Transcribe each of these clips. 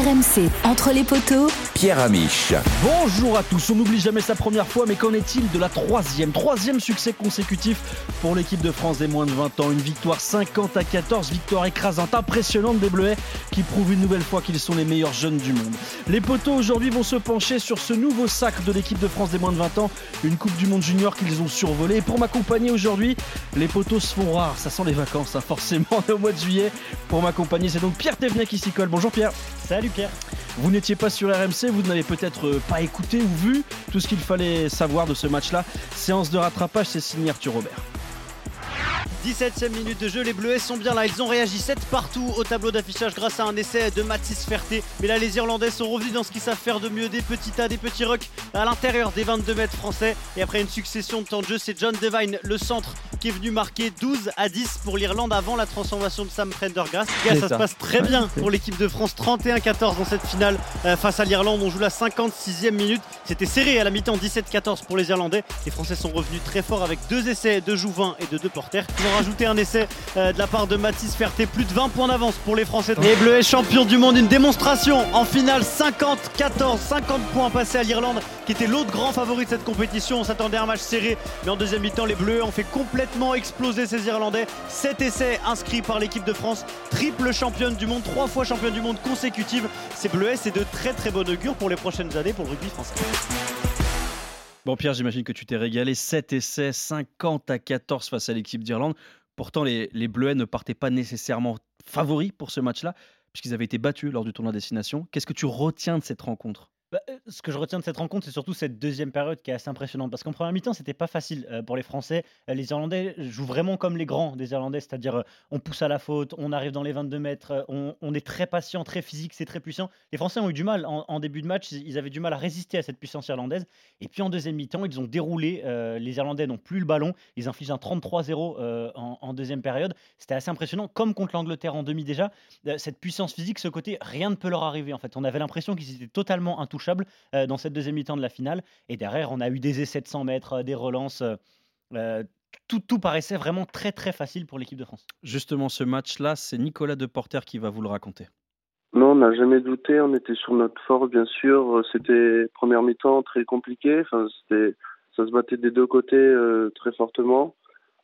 RMC, entre les poteaux, Pierre Amiche. Bonjour à tous, on n'oublie jamais sa première fois, mais qu'en est-il de la troisième? Troisième succès consécutif pour l'équipe de France des moins de 20 ans. Une victoire 50 à 14, victoire écrasante, impressionnante des Bleuets qui prouvent une nouvelle fois qu'ils sont les meilleurs jeunes du monde. Les poteaux aujourd'hui vont se pencher sur ce nouveau sac de l'équipe de France des moins de 20 ans, une Coupe du Monde junior qu'ils ont survolée. Et pour m'accompagner aujourd'hui, les poteaux se font rares, ça sent les vacances, hein, forcément, au mois de juillet. Pour m'accompagner, c'est donc Pierre Thévenin qui s'y colle. Bonjour Pierre. Salut Vous n'étiez pas sur RMC, vous n'avez peut-être euh, pas écouté ou vu tout ce qu'il fallait savoir de ce match-là. Séance de rattrapage, c'est signé Arthur Robert. 17ème minute de jeu, les Bleus sont bien là, ils ont réagi 7 partout au tableau d'affichage grâce à un essai de Mathis Ferté. Mais là les Irlandais sont revenus dans ce qu'ils savent faire de mieux, des petits tas, des petits rucks à l'intérieur des 22 mètres français. Et après une succession de temps de jeu, c'est John Devine, le centre, qui est venu marquer 12 à 10 pour l'Irlande avant la transformation de Sam Prendergast. ça, ça se passe très bien pour l'équipe de France, 31-14 dans cette finale euh, face à l'Irlande. On joue la 56e minute, c'était serré à la mi-temps 17-14 pour les Irlandais. Les Français sont revenus très fort avec deux essais de Jouvin et de deux porteurs rajouter un essai euh, de la part de Mathis Ferté. Plus de 20 points d'avance pour les Français. Les Bleus champions du monde. Une démonstration en finale 50-14. 50 points passés à l'Irlande qui était l'autre grand favori de cette compétition. On s'attendait à un match serré. Mais en deuxième mi-temps, les Bleus ont fait complètement exploser ces Irlandais. 7 essais inscrits par l'équipe de France. Triple championne du monde. Trois fois championne du monde consécutive. Ces Bleus, c'est de très très bon augure pour les prochaines années pour le rugby français. Bon Pierre, j'imagine que tu t'es régalé. 7 essais, 50 à 14 face à l'équipe d'Irlande. Pourtant, les, les Bleuets ne partaient pas nécessairement favoris pour ce match-là, puisqu'ils avaient été battus lors du tournoi destination. Qu'est-ce que tu retiens de cette rencontre? Bah, euh, ce que je retiens de cette rencontre, c'est surtout cette deuxième période qui est assez impressionnante. Parce qu'en première mi-temps, c'était pas facile euh, pour les Français. Euh, les Irlandais jouent vraiment comme les grands des Irlandais, c'est-à-dire on pousse à la faute, on arrive dans les 22 mètres, on, est très patient, très physique, c'est très puissant. Les Français ont eu du mal en, début de match, ils avaient du mal à résister à cette puissance irlandaise. Et puis en deuxième mi-temps, ils ont déroulé. les Irlandais n'ont plus le ballon, ils infligent un 33-0 en, deuxième période. C'était assez impressionnant, comme contre l'Angleterre en demi déjà. cette puissance physique, ce côté, rien ne peut leur arriver. En fait, on avait l'impression qu'ils étaient totalement intouchables euh, dans cette deuxième mi-temps de la finale. Et derrière, on a eu des essais de 100 mètres, euh, des relances. Euh, tout, tout, paraissait vraiment très très facile pour l'équipe de France. Justement, ce match-là, c'est Nicolas Deporter qui va vous le raconter. Non, on n'a jamais douté. On était sur notre force, bien sûr. C'était première mi-temps très compliqué. Enfin, c'était, ça se battait des deux côtés très fortement.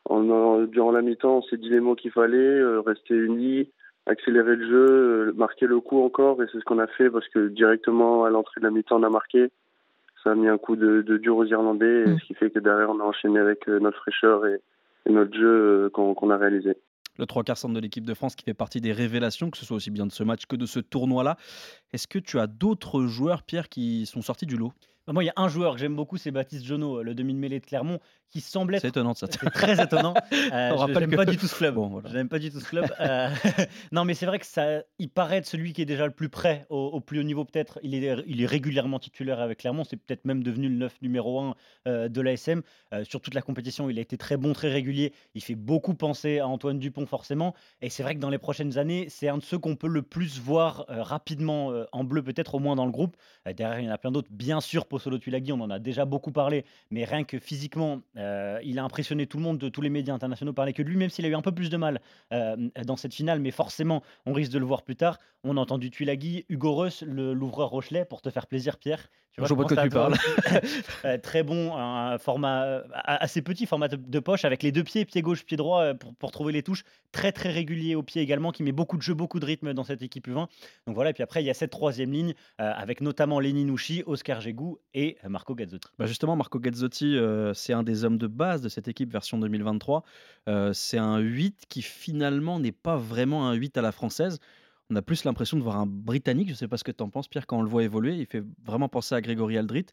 durant la mi-temps, on s'est dit les mots qu'il fallait, rester unis, accélérer le jeu, euh, marquer le coup encore, et c'est ce qu'on a fait parce que directement à l'entrée de la mi-temps, on a marqué. Ça a mis un coup de, dur aux Irlandais, mm. ce qui fait que derrière, on a enchaîné avec euh, notre fraîcheur et, notre jeu euh, qu'on a réalisé le trois quarts centre de l'équipe de France qui fait partie des révélations, que ce soit aussi bien de ce match que de ce tournoi-là. Est-ce que tu as d'autres joueurs, Pierre, qui sont sortis du lot? Moi, il y a un joueur que j'aime beaucoup, c'est Baptiste Jonot, le demi-mêlée de Clermont, qui semble être. C'est étonnant, ça. C'est très étonnant. Euh, On je n'aime pas du tout ce club. Bon, voilà. Je n'aime pas du tout ce club. Euh, non, mais c'est vrai que ça, il paraît être celui qui est déjà le plus près au, plus haut niveau, peut-être. Il est, il est régulièrement titulaire avec Clermont. C'est peut-être même devenu le 9 numéro 1 euh, de l'ASM. Euh, sur toute la compétition, il a été très bon, très régulier. Il fait beaucoup penser à Antoine Dupont, forcément. Et c'est vrai que dans les prochaines années, c'est un de ceux qu'on peut le plus voir rapidement en bleu, peut-être au moins dans le groupe. derrière, il y en a plein d'autres. Bien sûr, Possolo Tulagi, on en a déjà beaucoup parlé. Mais rien que physiquement, il a impressionné tout le monde, de tous les médias internationaux parlaient que lui, même s'il a eu un peu plus de mal euh, dans cette finale, mais forcément, on risque de le voir plus tard. On a entendu Tuilagi, Hugo Reus, l'ouvreur Rochelet, pour te faire plaisir, Pierre. Tu vois, je vois que tu parles. Euh, très bon, un format euh, assez petit, format de poche, avec les deux pieds, pied gauche, pied droit, pour, trouver les touches. Très, très régulier au pied également, qui met beaucoup de jeu, beaucoup de rythme dans cette équipe U20. Donc voilà, et puis après, il y a cette troisième ligne, avec notamment Lenny Nouchi, Oscar Gégou et Marco Gazzotti. Bah justement, Marco Gazzotti, c'est un des hommes de base de cette équipe version 2023. c'est un 8 qui finalement n'est pas vraiment un 8 à la française. On a plus l'impression de voir un Britannique. Je ne sais pas ce que tu en penses, Pierre, quand on le voit évoluer. Il fait vraiment penser à Grégory Aldrit.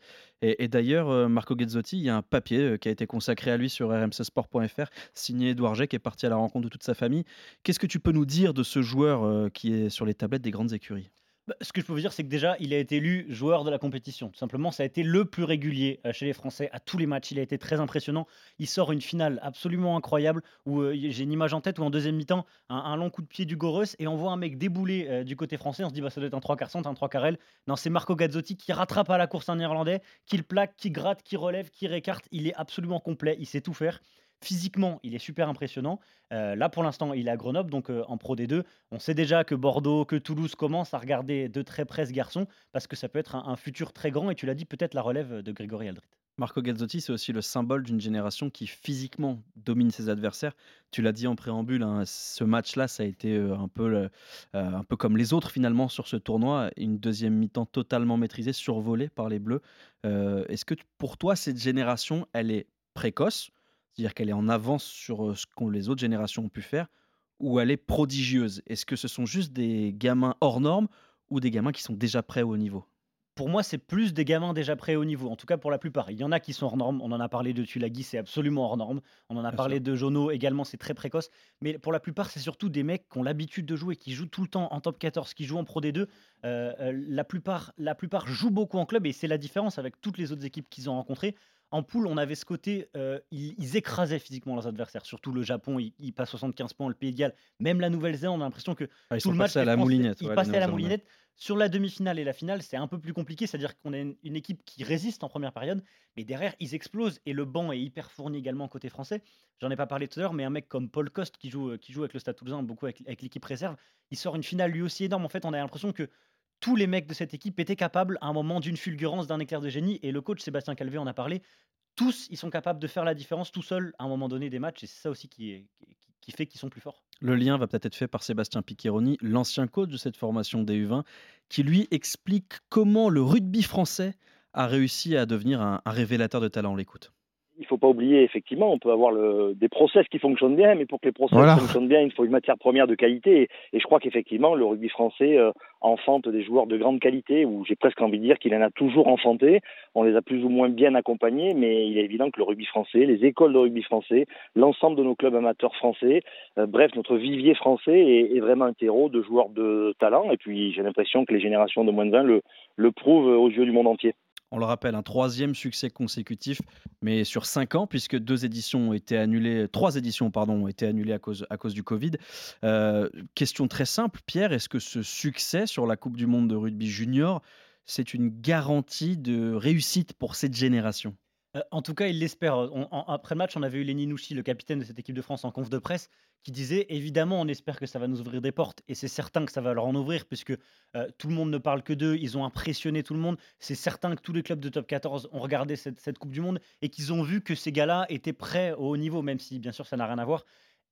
Et, d'ailleurs, Marco Gazzotti, il y a un papier qui a été consacré à lui sur rmcsport.fr, signé Edouard Jay, qui est parti à la rencontre de toute sa famille. Qu'est-ce que tu peux nous dire de ce joueur qui est sur les tablettes des grandes écuries? Bah, ce que je peux vous dire, c'est que déjà, il a été élu joueur de la compétition. Tout simplement, ça a été le plus régulier euh, chez les Français à tous les matchs. Il a été très impressionnant. Il sort une finale absolument incroyable où euh, j'ai une image en tête où en deuxième mi-temps, un, long coup de pied du Goros et on voit un mec débouler euh, du côté français. On se dit, bah, ça doit être un 3 quarts centre, un 3 quarts L. Non, c'est Marco Gazzotti qui rattrape à la course un Irlandais, qui le plaque, qui gratte, qui relève, qui récarte. Il est absolument complet. Il sait tout faire physiquement, il est super impressionnant. Euh, là, pour l'instant, il est à Grenoble, donc euh, en Pro D2. On sait déjà que Bordeaux, que Toulouse commencent à regarder de très près ce garçon, parce que ça peut être un, futur très grand, et tu l'as dit, peut-être la relève de Grégory Aldrit. Marco Gazzotti, c'est aussi le symbole d'une génération qui physiquement domine ses adversaires. Tu l'as dit en préambule, hein, ce match-là, ça a été euh, un peu, un peu comme les autres finalement sur ce tournoi. Une deuxième mi-temps totalement maîtrisée, survolée par les Bleus. Est-ce que pour toi, cette génération, elle est précoce c'est-à-dire qu'elle est en avance sur ce que les autres générations ont pu faire, ou elle est prodigieuse? Est-ce que ce sont juste des gamins hors normes ou des gamins qui sont déjà prêts au haut niveau? Pour moi, c'est plus des gamins déjà prêts au niveau, en tout cas pour la plupart. Il y en a qui sont hors normes, on en a parlé de Tulagi, c'est absolument hors norme. On en a parlé de Jono également, c'est très précoce. Mais pour la plupart, c'est surtout des mecs qui ont l'habitude de jouer, qui jouent tout le temps en top 14, qui jouent en Pro D2. la, plupart, la plupart jouent beaucoup en club et c'est la différence avec toutes les autres équipes qu'ils ont rencontrées en poule, on avait ce côté, euh, ils, écrasaient physiquement leurs adversaires. Surtout le Japon, ils, passent 75 points, le Pays de Galles, même la Nouvelle-Zélande, on a l'impression que ah, tout le match, à la moulinette. Ils passaient à la moulinette. Sur la demi-finale et la finale, c'est un peu plus compliqué, c'est-à-dire qu'on a une, équipe qui résiste en première période, mais derrière, ils explosent et le banc est hyper fourni également côté français. J'en ai pas parlé tout à l'heure, mais un mec comme Paul Coste qui joue, qui joue avec le Stade Toulousain, beaucoup avec, avec l'équipe réserve, il sort une finale lui aussi énorme. En fait, on a l'impression que tous les mecs de cette équipe étaient capables à un moment d'une fulgurance, d'un éclair de génie. Et le coach Sébastien Calvé en a parlé tous, ils sont capables de faire la différence tout seuls à un moment donné des matchs. Et c'est ça aussi qui, fait qu'ils sont plus forts. Le lien va peut-être être fait par Sébastien Piccheroni, l'ancien coach de cette formation des U20, qui lui explique comment le rugby français a réussi à devenir un, un révélateur de talent. On l'écoute il faut pas oublier, effectivement, on peut avoir le, des process qui fonctionnent bien, mais pour que les process fonctionnent bien, il faut une matière première de qualité. Et, je crois qu'effectivement, le rugby français euh, enfante des joueurs de grande qualité, ou j'ai presque envie de dire qu'il en a toujours enfanté. On les a plus ou moins bien accompagnés, mais il est évident que le rugby français, les écoles de rugby français, l'ensemble de nos clubs amateurs français, euh, bref, notre vivier français est, est, vraiment un terreau de joueurs de talent. Et puis, j'ai l'impression que les générations de moins de 20 le, le prouvent aux yeux du monde entier. On le rappelle, un troisième succès consécutif, mais sur cinq ans, puisque deux éditions ont été annulées, trois éditions pardon, ont été annulées à cause, à cause du Covid. Euh, question très simple, Pierre, est-ce que ce succès sur la Coupe du Monde de rugby junior, c'est une garantie de réussite pour cette génération? Euh, en tout cas, il l'espère. Après le match, on avait eu Lenny Nouchi, le capitaine de cette équipe de France, en conf de presse, qui disait évidemment, on espère que ça va nous ouvrir des portes, et c'est certain que ça va leur en ouvrir, puisque euh, tout le monde ne parle que d'eux, ils ont impressionné tout le monde. C'est certain que tous les clubs de top 14 ont regardé cette, cette Coupe du Monde et qu'ils ont vu que ces gars-là étaient prêts au haut niveau, même si bien sûr ça n'a rien à voir.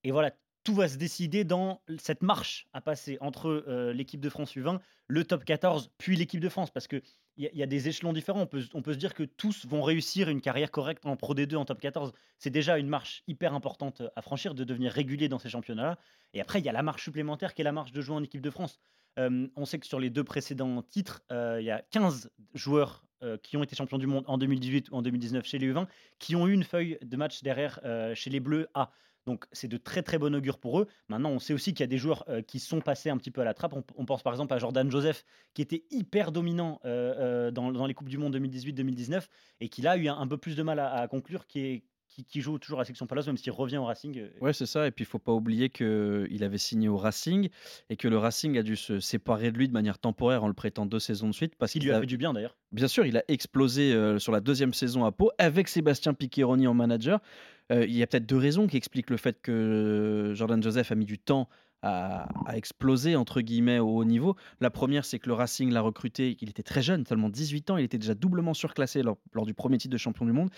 Et voilà, tout va se décider dans cette marche à passer entre euh, l'équipe de France U20, le top 14, puis l'équipe de France. Parce qu'il y, a des échelons différents. On peut, se dire que tous vont réussir une carrière correcte en Pro D2, en top 14. C'est déjà une marche hyper importante à franchir, de devenir régulier dans ces championnats-là. Et après, il y a la marche supplémentaire qui est la marche de jouer en équipe de France. Euh, on sait que sur les deux précédents titres, euh, il y a 15 joueurs qui ont été champions du monde en 2018 ou en 2019 chez les U20, qui ont eu une feuille de match derrière chez les Bleus A. Donc c'est de très très bon augure pour eux. Maintenant, on sait aussi qu'il y a des joueurs euh, qui sont passés un petit peu à la trappe. On, pense par exemple à Jordan Joseph, qui était hyper dominant euh, euh, dans, les Coupes du Monde 2018-2019 et qui a eu un, peu plus de mal à, conclure, qui, est, qui, joue toujours à la section Palace, même s'il revient au Racing. Ouais, c'est ça. Et puis, il faut pas oublier qu'il avait signé au Racing et que le Racing a dû se séparer de lui de manière temporaire en le prêtant deux saisons de suite. Parce qu'il lui a, fait du bien d'ailleurs. Bien sûr, il a explosé sur la deuxième saison à Pau avec Sébastien Piccheroni en manager. Euh, il y a peut-être deux raisons qui expliquent le fait que Jordan Joseph a mis du temps à, exploser entre guillemets au haut niveau. La première, c'est que le Racing l'a recruté, il était très jeune, seulement 18 ans, il était déjà doublement surclassé lors, du premier titre de champion du monde,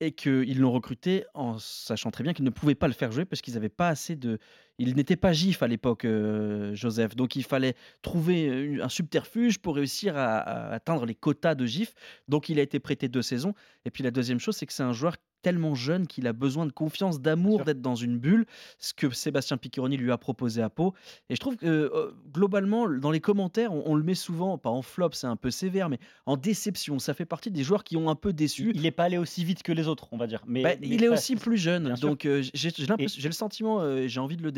et qu'ils l'ont recruté en sachant très bien qu'ils ne pouvaient pas le faire jouer parce qu'ils n'avaient pas assez de... Il n'était pas GIF à l'époque, euh, Joseph, donc il fallait trouver un subterfuge pour réussir à, à atteindre les quotas de GIF. Donc il a été prêté deux saisons. Et puis la deuxième chose, c'est que c'est un joueur tellement jeune qu'il a besoin de confiance, d'amour, d'être dans une bulle, ce que Sébastien Piccheroni lui a proposé à Pau. Et je trouve que euh, globalement, dans les commentaires, on, le met souvent, pas en flop, c'est un peu sévère, mais en déception. Ça fait partie des joueurs qui ont un peu déçu. Il n'est pas allé aussi vite que les autres, on va dire. Mais, bah, il est aussi plus jeune, donc euh, j'ai le sentiment, euh, j'ai envie de le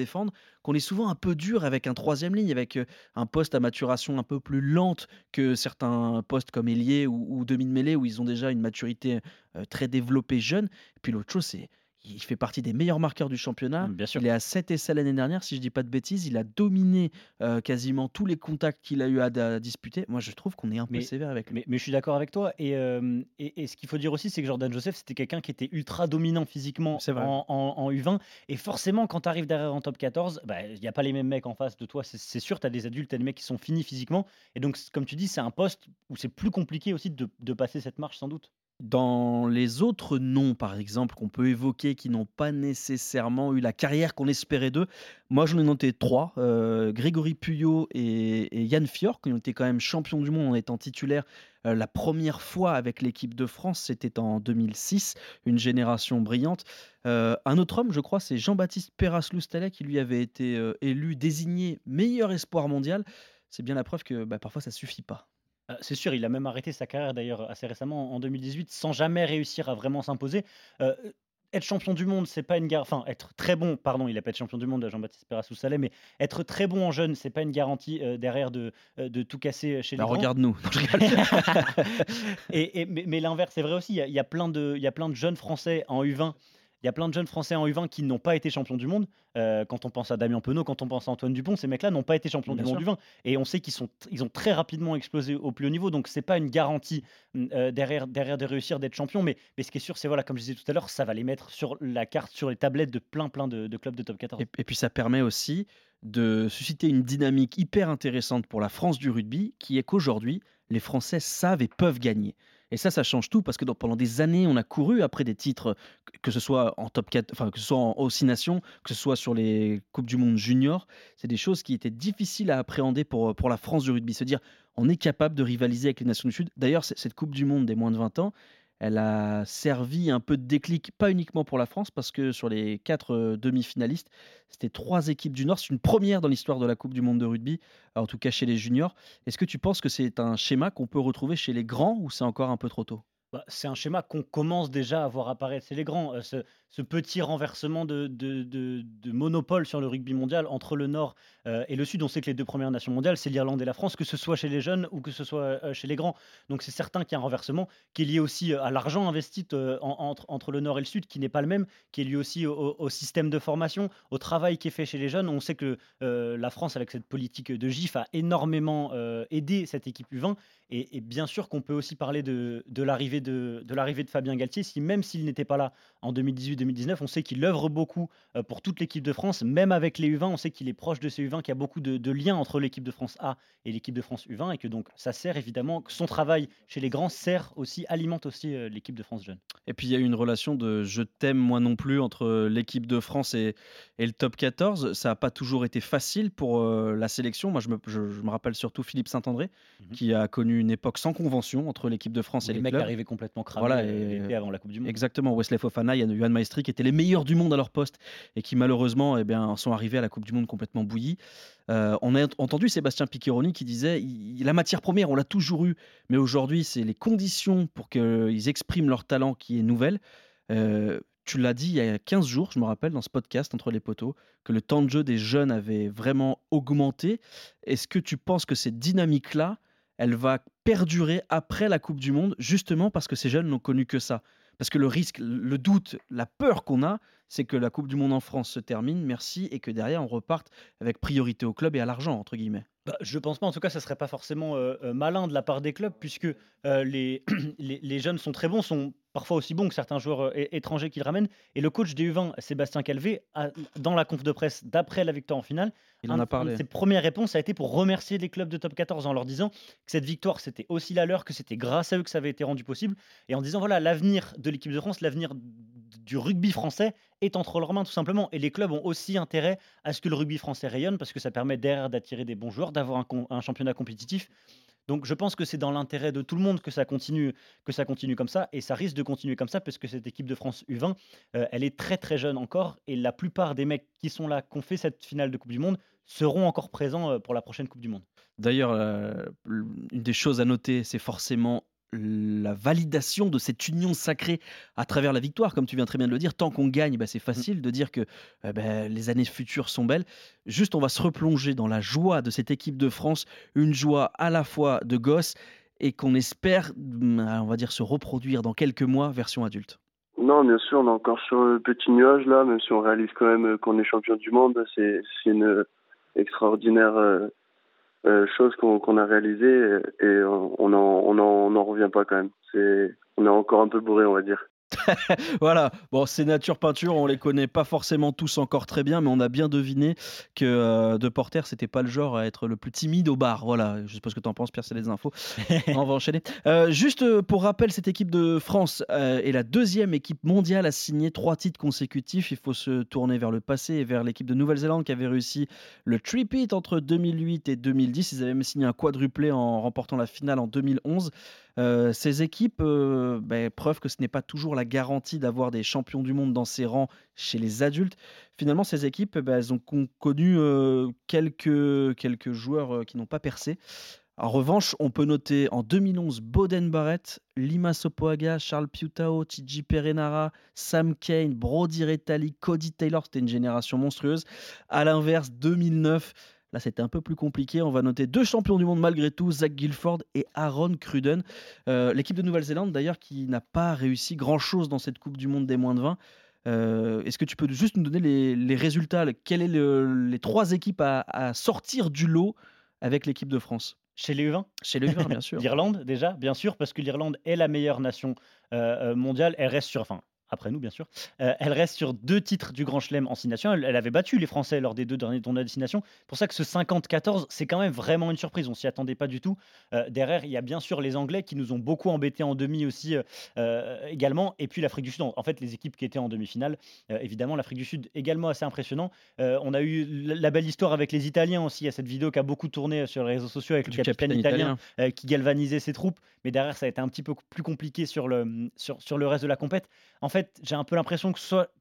qu'on est souvent un peu dur avec un troisième ligne, avec un poste à maturation un peu plus lente que certains postes comme ailier ou, ou demi de mêlée où ils ont déjà une maturité très développée jeune. Puis l'autre chose, c'est il fait partie des meilleurs marqueurs du championnat. Bien sûr. Il est à 7 essais l'année dernière, si je dis pas de bêtises. Il a dominé euh, quasiment tous les contacts qu'il a eu à, disputer. Moi, je trouve qu'on est un peu sévère avec lui. Mais, je suis d'accord avec toi. Euh, et, et, ce qu'il faut dire aussi, c'est que Jordan Joseph, c'était quelqu'un qui était ultra dominant physiquement en, en, U20. Et forcément, quand tu arrives derrière en top 14, bah, il n'y a pas les mêmes mecs en face de toi. C'est sûr, tu as des adultes, tu as des mecs qui sont finis physiquement. Et donc, comme tu dis, c'est un poste où c'est plus compliqué aussi de, de passer cette marche, sans doute. Dans les autres noms, par exemple, qu'on peut évoquer, qui n'ont pas nécessairement eu la carrière qu'on espérait d'eux, moi j'en ai noté trois. Euh, Grégory Puyot et, Yann Fior, qui ont été quand même champions du monde en étant titulaires euh, la première fois avec l'équipe de France, c'était en 2006, une génération brillante. Euh, un autre homme, je crois, c'est Jean-Baptiste Perras-Loustalet, qui lui avait été élu, désigné meilleur espoir mondial. C'est bien la preuve que bah, parfois ça suffit pas. Euh, c'est sûr, il a même arrêté sa carrière d'ailleurs assez récemment en 2018 sans jamais réussir à vraiment s'imposer. Euh, être champion du monde, c'est pas une garantie. Enfin, être très bon, pardon, il a pas été champion du monde, Jean-Baptiste Perrassou Saleh, mais être très bon en jeune, c'est pas une garantie euh, derrière de, de tout casser chez les bah, Regarde-nous. et, mais, l'inverse, c'est vrai aussi. Il y, a, plein de, il y a plein de jeunes Français en U20 il y a plein de jeunes Français en U20 qui n'ont pas été champions du monde. Euh, quand on pense à Damien Penaud, quand on pense à Antoine Dupont, ces mecs-là n'ont pas été champions du monde U20. Et on sait qu'ils sont, ils ont très rapidement explosé au plus haut niveau. Donc c'est pas une garantie euh, derrière, derrière de réussir d'être champion. Mais, mais ce qui est sûr, c'est voilà, comme je disais tout à l'heure, ça va les mettre sur la carte, sur les tablettes de plein plein de, clubs de top 14. Et, puis ça permet aussi de susciter une dynamique hyper intéressante pour la France du rugby, qui est qu'aujourd'hui, les Français savent et peuvent gagner. Et ça, ça change tout parce que pendant des années, on a couru après des titres, que ce soit en top 4, enfin, que ce soit en 6 Nations, que ce soit sur les Coupes du Monde junior. C'est des choses qui étaient difficiles à appréhender pour, pour la France du rugby. Se dire, on est capable de rivaliser avec les Nations du Sud. D'ailleurs, cette Coupe du Monde des moins de 20 ans, elle a servi un peu de déclic, pas uniquement pour la France, parce que sur les quatre euh, demi-finalistes, c'était trois équipes du Nord. C'est une première dans l'histoire de la Coupe du Monde de rugby, en tout cas chez les juniors. Est-ce que tu penses que c'est un schéma qu'on peut retrouver chez les grands ou c'est encore un peu trop tôt? Bah, c'est un schéma qu'on commence déjà à voir apparaître C'est les grands. Euh, petit renversement de, monopole sur le rugby mondial entre le Nord euh, et le Sud. On sait que les deux premières nations mondiales, c'est l'Irlande et la France, que ce soit chez les jeunes ou que ce soit euh, chez les grands. Donc c'est certain qu'il y a un renversement qui est lié aussi à l'argent investi entre, le Nord et le Sud, qui n'est pas le même, qui est lié aussi au, système de formation, au travail qui est fait chez les jeunes. On sait que la France, avec cette politique de GIF, a énormément aidé cette équipe U20. Et, bien sûr qu'on peut aussi parler de, l'arrivée de, l'arrivée de Fabien Galtier, si même s'il n'était pas là en 2018-2019, on sait qu'il œuvre beaucoup euh, pour toute l'équipe de France, même avec les U20, on sait qu'il est proche de ces U20, qu'il y a beaucoup de, liens entre l'équipe de France A et l'équipe de France U20, et que donc ça sert évidemment, son travail chez les grands sert aussi, alimente aussi euh, l'équipe de France jeune. Et puis il y a eu une relation de je t'aime moi non plus entre l'équipe de France et, le top 14. Ça n'a pas toujours été facile pour euh, la sélection. Moi je me, rappelle surtout Philippe Saint-André, mhm. qui a connu une époque sans convention entre l'équipe de France et les, les clubs complètement cramé voilà, euh, et, avant la Coupe du Monde. Exactement, Wesley Fofana, Yann, Johan Qui étaient les meilleurs du monde à leur poste et qui malheureusement eh bien, sont arrivés à la Coupe du Monde complètement bouillis. Euh, on a entendu Sébastien Piccheroni qui disait la matière première, on l'a toujours eu, mais aujourd'hui, c'est les conditions pour qu'ils expriment leur talent qui est nouvelle. Euh, tu l'as dit il y a 15 jours, je me rappelle, dans ce podcast entre les poteaux, que le temps de jeu des jeunes avait vraiment augmenté. Est-ce que tu penses que cette dynamique-là, elle va perdurer après la Coupe du Monde, justement parce que ces jeunes n'ont connu que ça. Parce que le risque, le doute, la peur qu'on a, c'est que la Coupe du Monde en France se termine, merci, et que derrière on reparte avec priorité au club et à l'argent, entre guillemets. Bah, je pense pas, en tout cas, ça serait pas forcément euh, euh, malin de la part des clubs, puisque euh, les, les, jeunes sont très bons, sont parfois aussi bons que certains joueurs étrangers qu'ils ramènent. Et le coach des U20, Sébastien Calvé, dans la conf de presse d'après la victoire en finale, Il en a parlé. ses premières réponses a été pour remercier les clubs de top 14 en leur disant que cette victoire, c'était aussi la leur, que c'était grâce à eux que ça avait été rendu possible, et en disant voilà, l'avenir de l'équipe de France, l'avenir du rugby français est entre leurs mains tout simplement. Et les clubs ont aussi intérêt à ce que le rugby français rayonne parce que ça permet derrière d'attirer des bons joueurs, d'avoir un, championnat compétitif. Donc je pense que c'est dans l'intérêt de tout le monde que ça continue, continue comme ça, et ça risque de continuer comme ça parce que cette équipe de France U20, euh, elle est très très jeune encore, et la plupart des mecs qui sont là, qui ont fait cette finale de Coupe du Monde, seront encore présents euh, pour la prochaine Coupe du Monde. D'ailleurs, euh, une des choses à noter, c'est forcément la validation de cette union sacrée à travers la victoire, comme tu viens très bien de le dire. Tant qu'on gagne, bah, c'est facile de dire que eh ben, les années futures sont belles. Juste, on va se replonger dans la joie de cette équipe de France, une joie à la fois de gosse et qu'on espère, on va dire, se reproduire dans quelques mois, version adulte. Non, bien sûr, on est encore sur le petit nuage là, même si on réalise quand même qu'on est champion du monde. C'est une extraordinaire euh, chose qu'on a réalisée et on n'en on en, on revient pas quand même. C'est on est encore un peu bourré, on va dire. voilà, bon, ces natures peintures, on les connaît pas forcément tous encore très bien, mais on a bien deviné que euh, De Porter, c'était pas le genre à être le plus timide au bar. Voilà, je sais pas ce que tu en penses, Pierre, c'est les infos. on va enchaîner. Euh, juste euh, pour rappel, cette équipe de France est la deuxième équipe mondiale à signer trois titres consécutifs. Il faut se tourner vers le passé et vers l'équipe de Nouvelle-Zélande qui avait réussi le tripit entre 2008 et 2010. Ils avaient même signé un quadruplé en remportant la finale en 2011. Ces équipes, ben, preuve que ce n'est pas toujours la garantie d'avoir des champions du monde dans ses rangs chez les adultes. Finalement, ces équipes, ben, elles ont connu quelques, quelques joueurs qui n'ont pas percé. En revanche, on peut noter en 2011 Boden Barrett, Lima Sopoaga, Charles Piutao, Tiji Perenara, Sam Kane, Brody Retalli, Cody Taylor. C'était une génération monstrueuse. À l'inverse, 2009, Là, c'était un peu plus compliqué. On va noter deux champions du monde malgré tout, Zach Guilford et Aaron Cruden. Euh, l'équipe de Nouvelle-Zélande, d'ailleurs, qui n'a pas réussi grand-chose dans cette Coupe du Monde des moins de 20. Euh, est-ce que tu peux juste nous donner les, résultats? Quelles sont les trois équipes à, sortir du lot avec l'équipe de France? Chez les U20 Chez les U20, bien sûr. L'Irlande, déjà, bien sûr, parce que l'Irlande est la meilleure nation euh, mondiale. Elle reste sur, enfin, après nous bien sûr. Euh, elle reste sur deux titres du Grand Chelem en signation. Elle, avait battu les Français lors des deux derniers tournois de destination. C'est pour ça que ce 50-14, c'est quand même vraiment une surprise. On s'y attendait pas du tout. Euh, derrière, il y a bien sûr les Anglais qui nous ont beaucoup embêtés en demi aussi euh, également. Et puis l'Afrique du Sud. En fait, les équipes qui étaient en demi-finale, évidemment, l'Afrique du Sud également assez impressionnant. on a eu la belle histoire avec les Italiens aussi. Il y a cette vidéo qui a beaucoup tourné sur les réseaux sociaux avec le capitaine, italien, qui galvanisait ses troupes. Mais derrière, ça a été un petit peu plus compliqué sur le, sur, sur le reste de la compète. En fait, j'ai un peu l'impression que, soit,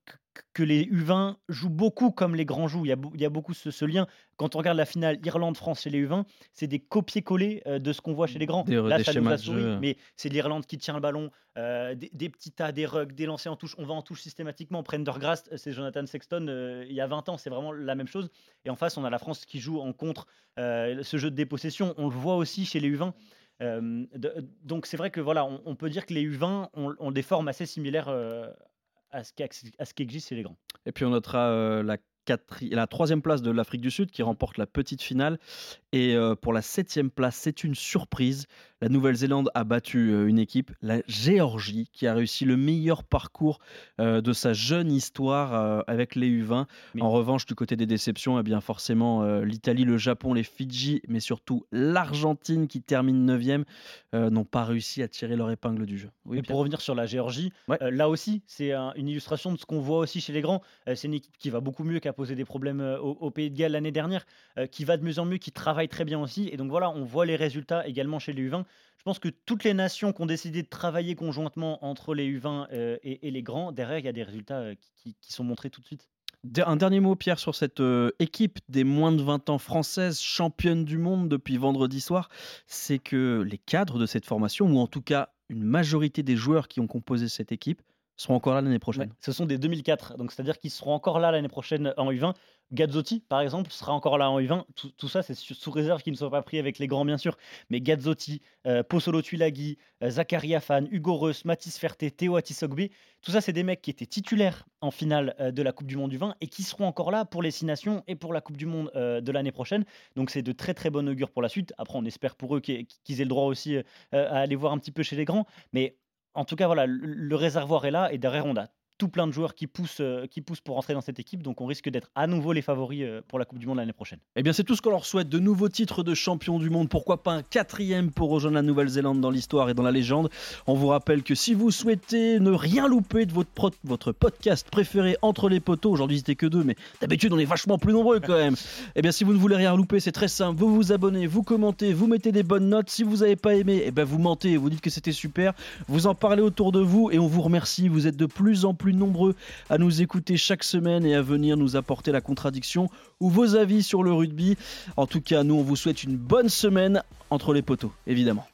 que les U20 jouent beaucoup comme les grands jouent. Il y a, il y a beaucoup ce, lien. Quand on regarde la finale Irlande-France chez les U20, c'est des copier-coller euh, de ce qu'on voit chez les grands. Là, ça nous a souri, mais c'est l'Irlande qui tient le ballon, euh, des, petits tas, des rugs, des lancers en touche. On va en touche systématiquement. Prendergrast, c'est Jonathan Sexton euh, il y a 20 ans, c'est vraiment la même chose. Et en face, on a la France qui joue en contre ce jeu de dépossession. On le voit aussi chez les U20. Donc c'est vrai que voilà, on, peut dire que les U20 ont, des formes assez similaires à ce, qui, existe chez les grands. Et puis on notera euh, la la troisième place de l'Afrique du Sud qui remporte la petite finale. Et euh, pour la septième place, c'est une surprise. La Nouvelle-Zélande a battu euh, une équipe, la Géorgie, qui a réussi le meilleur parcours euh, de sa jeune histoire avec les U20. En revanche, du côté des déceptions, eh bien forcément l'Italie, le Japon, les Fidji, mais surtout l'Argentine qui termine 9e, n'ont pas réussi à tirer leur épingle du jeu. Oui, pour revenir sur la Géorgie, là aussi, c'est une illustration de ce qu'on voit aussi chez les grands. c'est une équipe qui va beaucoup mieux qu'à posé des problèmes euh, au, Pays de Galles l'année dernière, euh, qui va de mieux en mieux, qui travaille très bien aussi. Et donc voilà, on voit les résultats également chez les U20. Je pense que toutes les nations qui ont décidé de travailler conjointement entre les U20 euh, et, les grands, derrière, il y a des résultats qui, sont montrés tout de suite. Un dernier mot, Pierre, sur cette équipe des moins de 20 ans françaises, championne du monde depuis vendredi soir, c'est que les cadres de cette formation, ou en tout cas une majorité des joueurs qui ont composé cette équipe, seront encore là l'année prochaine. ce sont des 2004, donc c'est-à-dire qu'ils seront encore là l'année prochaine en U20. Gazzotti, par exemple, sera encore là en U20. Tout, ça, c'est sous réserve qu'ils ne soient pas pris avec les grands, bien sûr. Mais Gazzotti, euh, Pozzolo Tuilagi, euh, Zakaria Fan, Hugo Reus, Mathis Ferté, Théo Atisogbe, tout ça, c'est des mecs qui étaient titulaires en finale euh, de la Coupe du Monde du vin et qui seront encore là pour les Six Nations et pour la Coupe du Monde euh, de l'année prochaine. Donc, c'est de très très bon augure pour la suite. Après, on espère pour eux qu'ils aient le droit aussi à aller voir un petit peu chez les grands. Mais en tout cas, voilà, le réservoir est là et derrière, on a tout plein de joueurs qui poussent, euh, qui poussent pour entrer dans cette équipe. Donc on risque d'être à nouveau les favoris euh, pour la Coupe du Monde l'année prochaine. Eh bien c'est tout ce qu'on leur souhaite. De nouveaux titres de champion du monde. Pourquoi pas un quatrième pour rejoindre la Nouvelle-Zélande dans l'histoire et dans la légende. On vous rappelle que si vous souhaitez ne rien louper de votre, votre podcast préféré entre les poteaux, aujourd'hui c'était que deux, mais d'habitude on est vachement plus nombreux quand même. eh bien si vous ne voulez rien louper, c'est très simple. Vous vous abonnez, vous commentez, vous mettez des bonnes notes. Si vous n'avez pas aimé, eh bien vous mentez, vous dites que c'était super. Vous en parlez autour de vous et on vous remercie. Vous êtes de plus en nombreux à nous écouter chaque semaine et à venir nous apporter la contradiction ou vos avis sur le rugby. En tout cas, nous, on vous souhaite une bonne semaine entre les poteaux, évidemment.